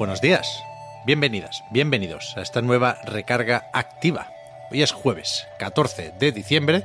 Buenos días, bienvenidas, bienvenidos a esta nueva recarga activa. Hoy es jueves 14 de diciembre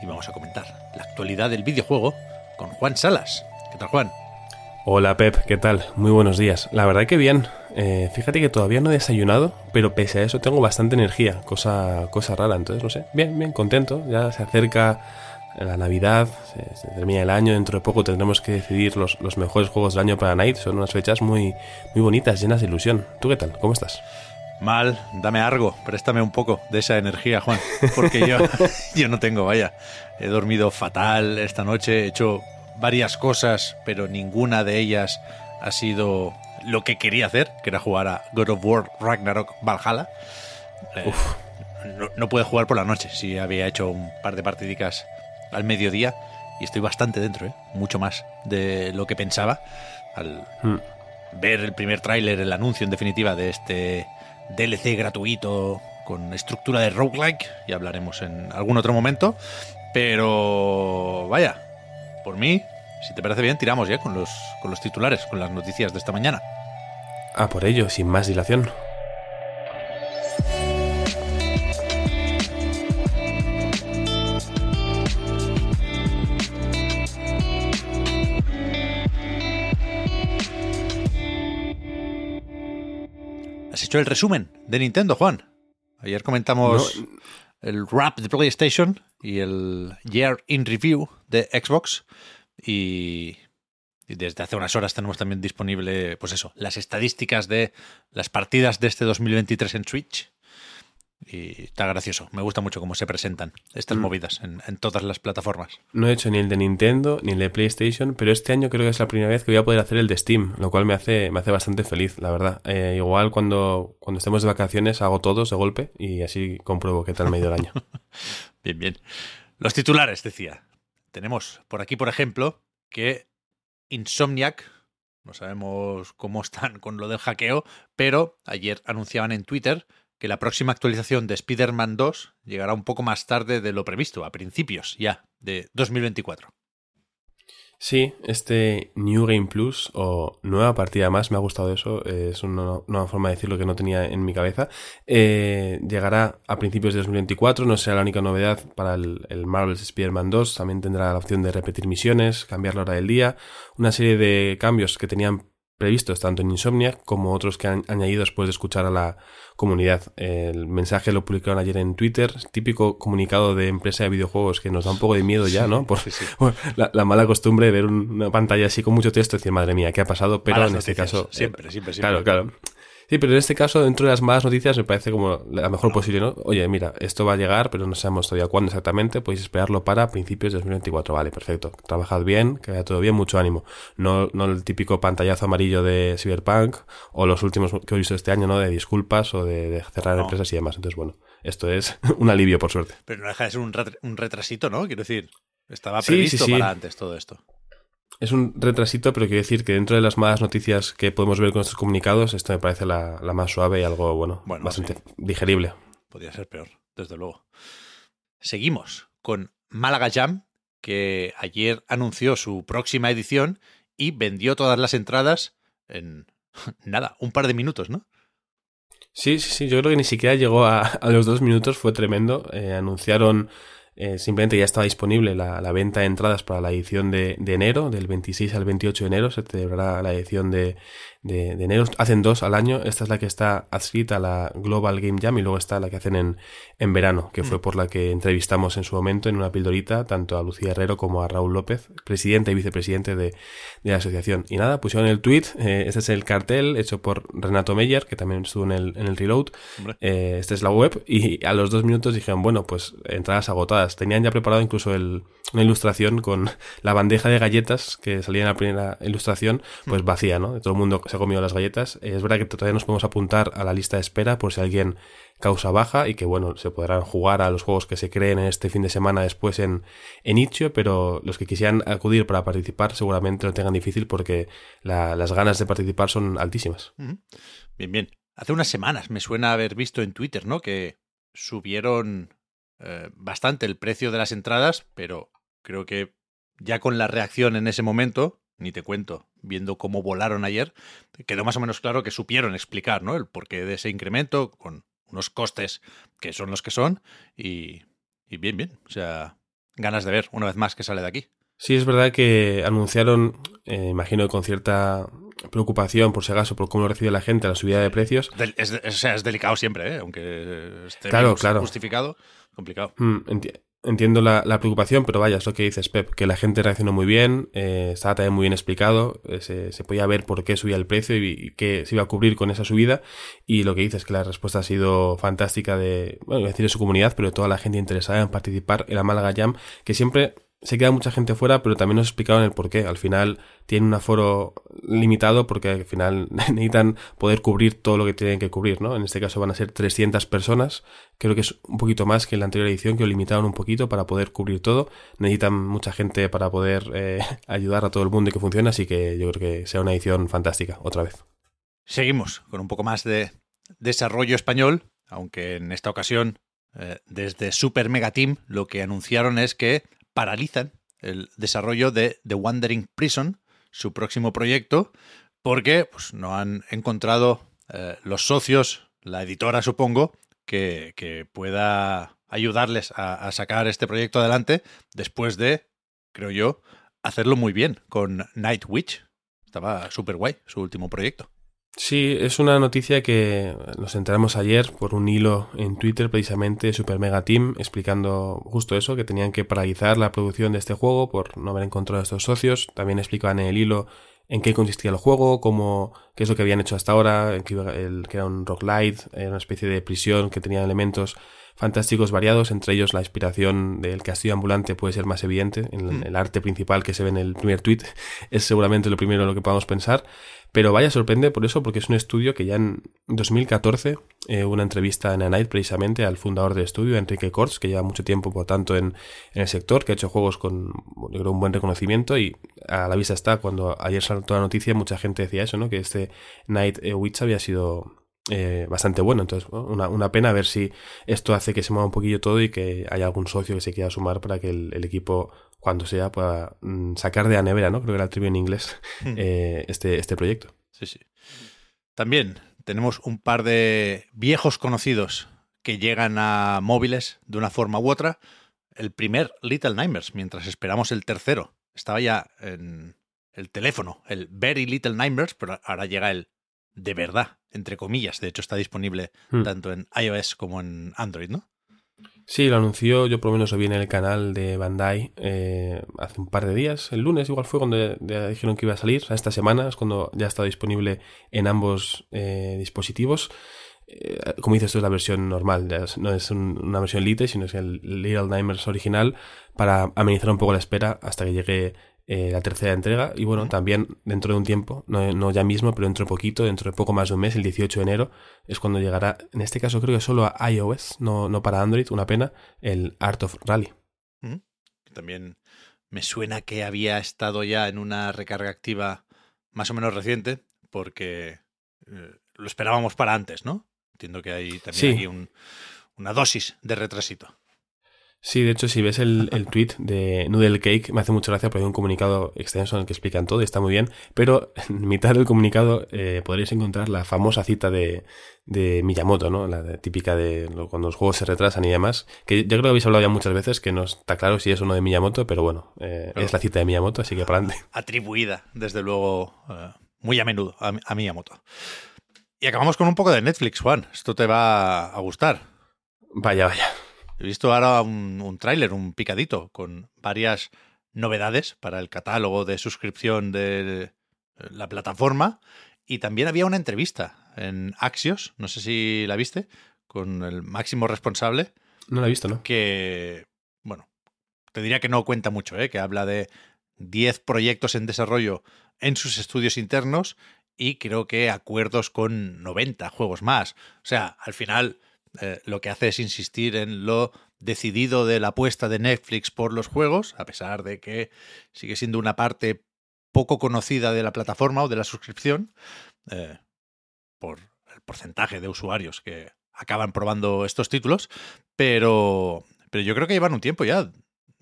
y vamos a comentar la actualidad del videojuego con Juan Salas. ¿Qué tal, Juan? Hola Pep, ¿qué tal? Muy buenos días. La verdad que bien. Eh, fíjate que todavía no he desayunado, pero pese a eso tengo bastante energía, cosa, cosa rara. Entonces, no sé, bien, bien, contento. Ya se acerca la Navidad, se, se termina el año, dentro de poco tendremos que decidir los, los mejores juegos del año para Night. Son unas fechas muy, muy bonitas, llenas de ilusión. ¿Tú qué tal? ¿Cómo estás? Mal, dame algo, préstame un poco de esa energía, Juan, porque yo, yo no tengo, vaya. He dormido fatal esta noche, he hecho varias cosas, pero ninguna de ellas ha sido lo que quería hacer, que era jugar a God of War Ragnarok Valhalla. Eh, no, no pude jugar por la noche, sí había hecho un par de partidicas al mediodía y estoy bastante dentro, ¿eh? mucho más de lo que pensaba al Hmm. ver el primer tráiler, el anuncio en definitiva de este DLC gratuito con estructura de roguelike, ya hablaremos en algún otro momento, pero vaya, por mí, si te parece bien, tiramos ya con los, con los titulares, con las noticias de esta mañana. Ah, por ello, sin más dilación. Hecho el resumen de Nintendo, Juan? Ayer comentamos el Wrap de PlayStation y el Year in Review de Xbox. Y, y desde hace unas horas tenemos también disponible, pues eso, las estadísticas de las partidas de este 2023 en Switch. Y está gracioso. Me gusta mucho cómo se presentan estas movidas en, en todas las plataformas. No he hecho ni el de Nintendo ni el de PlayStation, pero este año creo que es la primera vez que voy a poder hacer el de Steam, lo cual me hace, me hace bastante feliz, la verdad. Eh, igual cuando, cuando estemos de vacaciones hago todos de golpe y así compruebo qué tal me ha ido el año. Bien, bien. Los titulares, decía. Tenemos por aquí, por ejemplo, que Insomniac, no sabemos cómo están con lo del hackeo, pero ayer anunciaban en Twitter que la próxima actualización de Spider-Man 2 llegará un poco más tarde de lo previsto, a principios ya de 2024. Sí, este New Game Plus o nueva partida más, me ha gustado eso, es una nueva forma de decirlo que no tenía en mi cabeza. Eh, llegará a principios de 2024, no será la única novedad para el, el Marvel's Spider-Man 2, también tendrá la opción de repetir misiones, cambiar la hora del día, una serie de cambios que tenían previstos tanto en Insomniac como otros que han añadido después de escuchar a la comunidad. El mensaje lo publicaron ayer en Twitter, típico comunicado de empresa de videojuegos que nos da un poco de miedo ya, ¿no? Por sí, sí. la, la mala costumbre de ver un- una pantalla así con mucho texto y decir, madre mía, ¿qué ha pasado? Pero Malas en este noticias, caso... siempre, siempre, siempre. Claro, claro. Sí, pero en este caso, dentro de las malas noticias, me parece como la mejor posible, ¿no? Oye, mira, esto va a llegar, pero no sabemos todavía cuándo exactamente, podéis esperarlo para principios de 2024. Vale, perfecto. Trabajad bien, que vaya todo bien, mucho ánimo. No, no el típico pantallazo amarillo de Cyberpunk o los últimos que he visto este año, ¿no? De disculpas o de, de cerrar No. empresas y demás. Entonces, bueno, esto es un alivio, por suerte. Pero no deja de ser un, ret- un retrasito, ¿no? Quiero decir, estaba Sí, sí, previsto sí. para antes todo esto. Es un retrasito, pero quiero decir que dentro de las malas noticias que podemos ver con estos comunicados, esto me parece la, la más suave y algo, bueno, Bueno, bastante sí. digerible. Podría ser peor, desde luego. Seguimos con Málaga Jam, que ayer anunció su próxima edición y vendió todas las entradas en nada, un par de minutos, ¿no? Sí, sí, sí, yo creo que ni siquiera llegó a, a los dos minutos, fue tremendo. Eh, anunciaron, eh, simplemente ya estaba disponible la, la venta de entradas para la edición de, de enero, del 26 al 28 de enero, se celebrará la edición de, de, de enero. Hacen dos al año, esta es la que está adscrita a la Global Game Jam y luego está la que hacen en, en verano, que fue por la que entrevistamos en su momento en una pildorita tanto a Lucía Herrero como a Raúl López, presidente y vicepresidente de, de la asociación. Y nada, pusieron el tweet, eh, este es el cartel hecho por Renato Meyer, que también estuvo en el, en el reload. Eh, esta es la web y a los dos minutos dijeron, bueno, pues entradas agotadas. Tenían ya preparado incluso el, una ilustración con la bandeja de galletas que salía en la primera ilustración, pues mm. vacía, ¿no? Todo el mundo se ha comido las galletas. Es verdad que todavía nos podemos apuntar a la lista de espera por si alguien causa baja y que, bueno, se podrán jugar a los juegos que se creen en este fin de semana después en, en Itch.io, pero los que quisieran acudir para participar seguramente lo tengan difícil porque las ganas de participar son altísimas. Bien, bien. Hace unas semanas me suena haber visto en Twitter, ¿no? Que subieron eh, bastante el precio de las entradas, pero creo que ya con la reacción en ese momento, ni te cuento, viendo cómo volaron ayer, quedó más o menos claro que supieron explicar ¿no? el porqué de ese incremento con unos costes que son los que son y, y bien, bien. O sea, ganas de ver una vez más que sale de aquí. Sí, es verdad que anunciaron, eh, imagino con cierta preocupación, por si acaso, por cómo lo recibe la gente la subida de precios. es, o sea, es delicado siempre, ¿eh? aunque esté claro, claro. justificado, complicado. Mm, entiendo la, preocupación, pero vaya, es lo que dices, Pep, que la gente reaccionó muy bien, eh, estaba también muy bien explicado, eh, se, podía ver por qué subía el precio y, qué se iba a cubrir con esa subida, y lo que dices es que la respuesta ha sido fantástica de, bueno, decir de su comunidad, pero de toda la gente interesada en participar en la Málaga Jam, que siempre se queda mucha gente fuera, pero también nos explicaron el por qué. Al final tienen un aforo limitado porque al final necesitan poder cubrir todo lo que tienen que cubrir, ¿no? En este caso van a ser 300 personas. Creo que es un poquito más que en la anterior edición, que lo limitaron un poquito para poder cubrir todo. Necesitan mucha gente para poder eh, ayudar a todo el mundo y que funcione, así que yo creo que sea una edición fantástica, otra vez. Seguimos con un poco más de desarrollo español, aunque en esta ocasión eh, desde Super Mega Team lo que anunciaron es que paralizan el desarrollo de The Wandering Prison, su próximo proyecto, porque pues, no han encontrado eh, los socios, la editora supongo, que, pueda ayudarles a, sacar este proyecto adelante después de, creo yo, hacerlo muy bien con Night Witch. Estaba súper guay su último proyecto. Sí, es una noticia que nos enteramos ayer por un hilo en Twitter precisamente Super Mega Team explicando justo eso, que tenían que paralizar la producción de este juego por no haber encontrado a estos socios. También explicaban en el hilo en qué consistía el juego, cómo, qué es lo que habían hecho hasta ahora, que, que era un rock light, una especie de prisión que tenía elementos fantásticos variados, entre ellos la inspiración del castillo ambulante puede ser más evidente, en hmm. el arte principal que se ve en el primer tweet es seguramente lo primero en lo que podamos pensar, pero vaya sorprende por eso, porque es un estudio que ya en 2014 eh, una entrevista en A Night precisamente al fundador del estudio, Enrique Kortz, que lleva mucho tiempo por tanto en, en el sector, que ha hecho juegos con yo creo, un buen reconocimiento y a la vista está, cuando ayer saltó la noticia mucha gente decía eso, ¿no? que este Night Witch había sido eh, bastante bueno. Entonces, una, una, pena ver si esto hace que se mueva un poquillo todo y que haya algún socio que se quiera sumar para que el, equipo, cuando sea, pueda mm, sacar de la nevera, ¿no? Creo que era el trivio en inglés, hmm. eh, este, este proyecto. Sí, sí. También tenemos un par de viejos conocidos que llegan a móviles de una forma u otra. El primer Little Nightmares, mientras esperamos el tercero. Estaba ya en el teléfono, el Very Little Nightmares, pero ahora llega el de verdad, entre comillas. De hecho, está disponible hmm. tanto en iOS como en Android, ¿no? Sí, lo anunció, yo por lo menos lo vi en el canal de Bandai eh, hace un par de días, el lunes igual fue cuando dijeron que iba a salir, esta semana es cuando ya está disponible en ambos eh, dispositivos. Eh, como dices, esto es la versión normal, no es una versión Lite, sino es el Little Nightmares original para amenizar un poco la espera hasta que llegue eh, la tercera entrega. Y bueno, también dentro de un tiempo, no, ya mismo, pero dentro de poquito, dentro de poco más de un mes, el 18 de enero, es cuando llegará, en este caso creo que solo a iOS, no, no para Android, una pena, el Art of Rally. También me suena que había estado ya en una recarga activa más o menos reciente, porque eh, lo esperábamos para antes, ¿no? Entiendo que hay también aquí un, una dosis de retrasito. Sí, de hecho, si ves el, el tweet de Noodle Cake, me hace mucha gracia porque hay un comunicado extenso en el que explican todo y está muy bien. Pero en mitad del comunicado eh, podréis encontrar la famosa cita de, de Miyamoto, ¿no? La típica de cuando los juegos se retrasan y demás. Que yo creo que habéis hablado ya muchas veces que no está claro si es o no de Miyamoto, pero bueno, eh, es la cita de Miyamoto, así que para adelante. Atribuida, desde luego, eh, muy a menudo a, a Miyamoto. Y acabamos con un poco de Netflix, Juan. Esto te va a gustar. Vaya, vaya. He visto ahora un, un tráiler, un picadito, con varias novedades para el catálogo de suscripción de eh, la plataforma. Y también había una entrevista en Axios, no sé si la viste, con el máximo responsable. No la he visto, ¿no? Que bueno, te diría que no cuenta mucho, ¿eh? que habla de 10 proyectos en desarrollo en sus estudios internos y creo que acuerdos con 90 juegos más. O sea, al final eh, lo que hace es insistir en lo decidido de la apuesta de Netflix por los juegos, a pesar de que sigue siendo una parte poco conocida de la plataforma o de la suscripción, eh, por el porcentaje de usuarios que acaban probando estos títulos, pero, pero yo creo que llevan un tiempo ya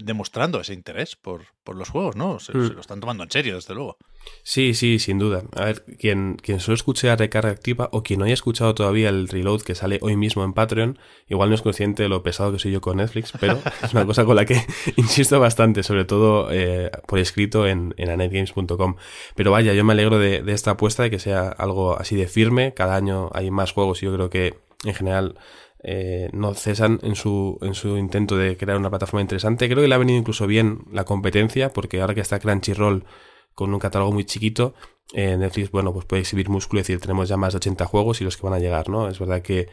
demostrando ese interés por, por los juegos, ¿no? Se, Mm. se lo están tomando en serio, desde luego. Sí, sí, sin duda. A ver, quien, quien solo escuche la recarga activa o quien no haya escuchado todavía el reload que sale hoy mismo en Patreon, igual no es consciente de lo pesado que soy yo con Netflix, pero es una cosa con la que insisto bastante, sobre todo eh, por escrito en, en anetgames.com. Pero vaya, yo me alegro de, de esta apuesta, de que sea algo así de firme. Cada año hay más juegos y yo creo que en general eh, no cesan en su, en su intento de crear una plataforma interesante. Creo que le ha venido incluso bien la competencia, porque ahora que está Crunchyroll con un catálogo muy chiquito, eh, Netflix, bueno, pues puede exhibir músculo y decir, tenemos ya más de 80 juegos y los que van a llegar, ¿no? Es verdad que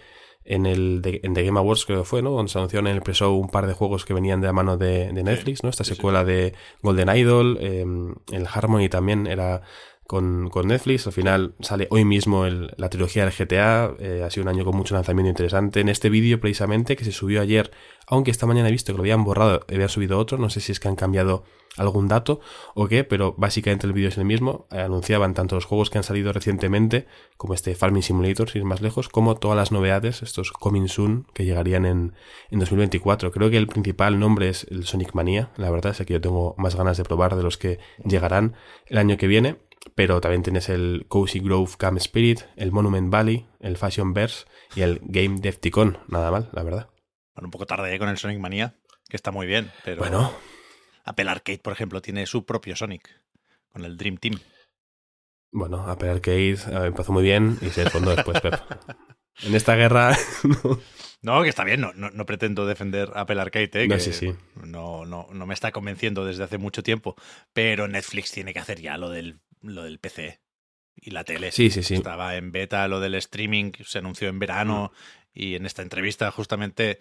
en el de, en The Game Awards creo que fue, ¿no? Donde se anunciaron en el pre un par de juegos que venían de la mano de, de Netflix, ¿no? Esta secuela de Golden Idol, eh, el Harmony también era con, con Netflix. Al final sale hoy mismo el- la trilogía del GTA. eh, ha sido un año con mucho lanzamiento interesante. En este vídeo, precisamente, que se subió ayer, aunque esta mañana he visto que lo habían borrado, habían subido otro. No sé si es que han cambiado algún dato o qué, pero básicamente el vídeo es el mismo. Eh, anunciaban tanto los juegos que han salido recientemente, como este Farming Simulator, sin ir más lejos, como todas las novedades, estos Coming Soon, que llegarían en, en 2024. Creo que el principal nombre es el Sonic Mania. La verdad es que yo tengo más ganas de probar de los que llegarán el año que viene pero también tienes el Cozy Grove Camp Spirit, el Monument Valley, el Fashion Verse y el Game Defticon. Nada mal, la verdad. Bueno, un poco tarde ¿eh? con el Sonic Mania, que está muy bien, pero Bueno, Apple Arcade, por ejemplo, tiene su propio Sonic, con el Dream Team. bueno, Apple Arcade eh, empezó muy bien y se desfondó después, Pep. En esta guerra, no. No, que está bien, no, no, no pretendo defender Apple Arcade, ¿eh? No, que sí, sí. No, no, no me está convenciendo desde hace mucho tiempo, pero Netflix tiene que hacer ya lo del, lo del PC y la tele. Sí, sí, sí. Estaba en beta lo del streaming, se anunció en verano Mm. y en esta entrevista justamente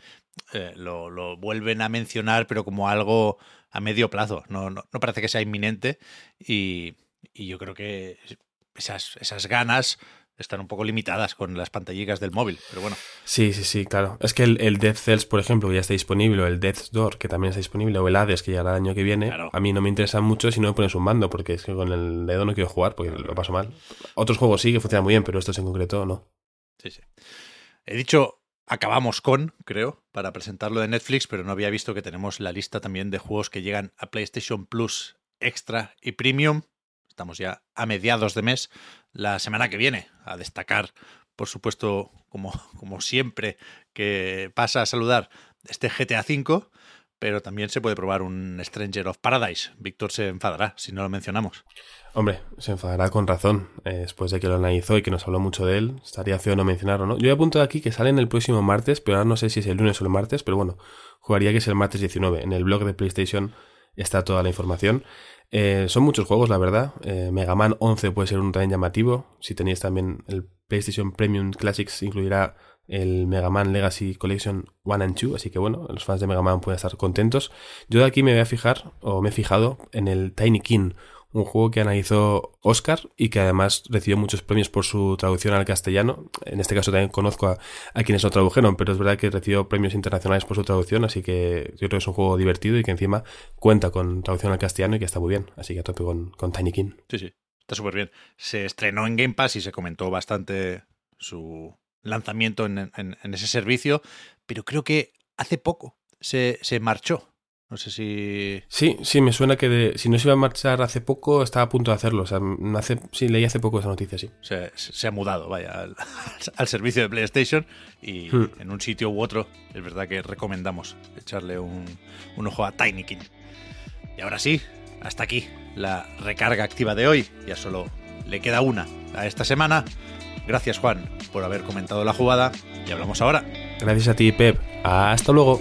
eh, lo, lo vuelven a mencionar, pero como algo a medio plazo. No, no, no parece que sea inminente y, y yo creo que esas, esas ganas están un poco limitadas con las pantallitas del móvil, pero bueno. Sí, sí, sí, claro. Es que el, el Death Cells, por ejemplo, que ya está disponible, o el Death's Door, que también está disponible, o el Hades, que llegará el año que viene, Claro. a mí no me interesan mucho si no me pones un mando, porque es que con el dedo no quiero jugar, porque lo paso mal. Otros juegos sí que funcionan muy bien, pero estos en concreto no. Sí, sí. He dicho acabamos con, creo, para presentarlo de Netflix, pero no había visto que tenemos la lista también de juegos que llegan a PlayStation Plus Extra y Premium. Estamos ya a mediados de mes, la semana que viene, a destacar, por supuesto, como, como siempre que pasa a saludar, este GTA V, pero también se puede probar un Stranger of Paradise. Víctor se enfadará si no lo mencionamos. Hombre, se enfadará con razón. eh, después de que lo analizó y que nos habló mucho de él, estaría feo no mencionarlo, ¿no? Yo he apuntado aquí que salen el próximo martes, pero ahora no sé si es el lunes o el martes, pero bueno, jugaría que es el martes 19. En el blog de PlayStation está toda la información. Eh, son muchos juegos, la verdad. Eh, Mega Man 11 puede ser un también llamativo. Si tenéis también el PlayStation Premium Classics, incluirá el Mega Man Legacy Collection 1 and 2, así que bueno, los fans de Mega Man pueden estar contentos. Yo de aquí me voy a fijar, o me he fijado, en el Tiny King, un juego que analizó Oscar y que además recibió muchos premios por su traducción al castellano. En este caso también conozco a, quienes lo tradujeron, pero es verdad que recibió premios internacionales por su traducción, así que yo creo que es un juego divertido y que encima cuenta con traducción al castellano y que está muy bien. Así que a tope con, con Tiny King. Sí, sí, está súper bien. Se estrenó en Game Pass y se comentó bastante su lanzamiento en, en- en ese servicio, pero creo que hace poco se, se marchó. No sé si... Sí, sí, me suena que de- si no se iba a marchar hace poco, estaba a punto de hacerlo. O sea, hace, sí, leí hace poco esa noticia, sí. Se, se ha mudado, vaya, al, al servicio de PlayStation y Hmm. en un sitio u otro es verdad que recomendamos echarle un, un ojo a Tiny King. Y ahora sí, hasta aquí la recarga activa de hoy. Ya solo le queda una a esta semana. Gracias Juan por haber comentado la jugada y hablamos ahora. Gracias a ti, Pep. Hasta luego.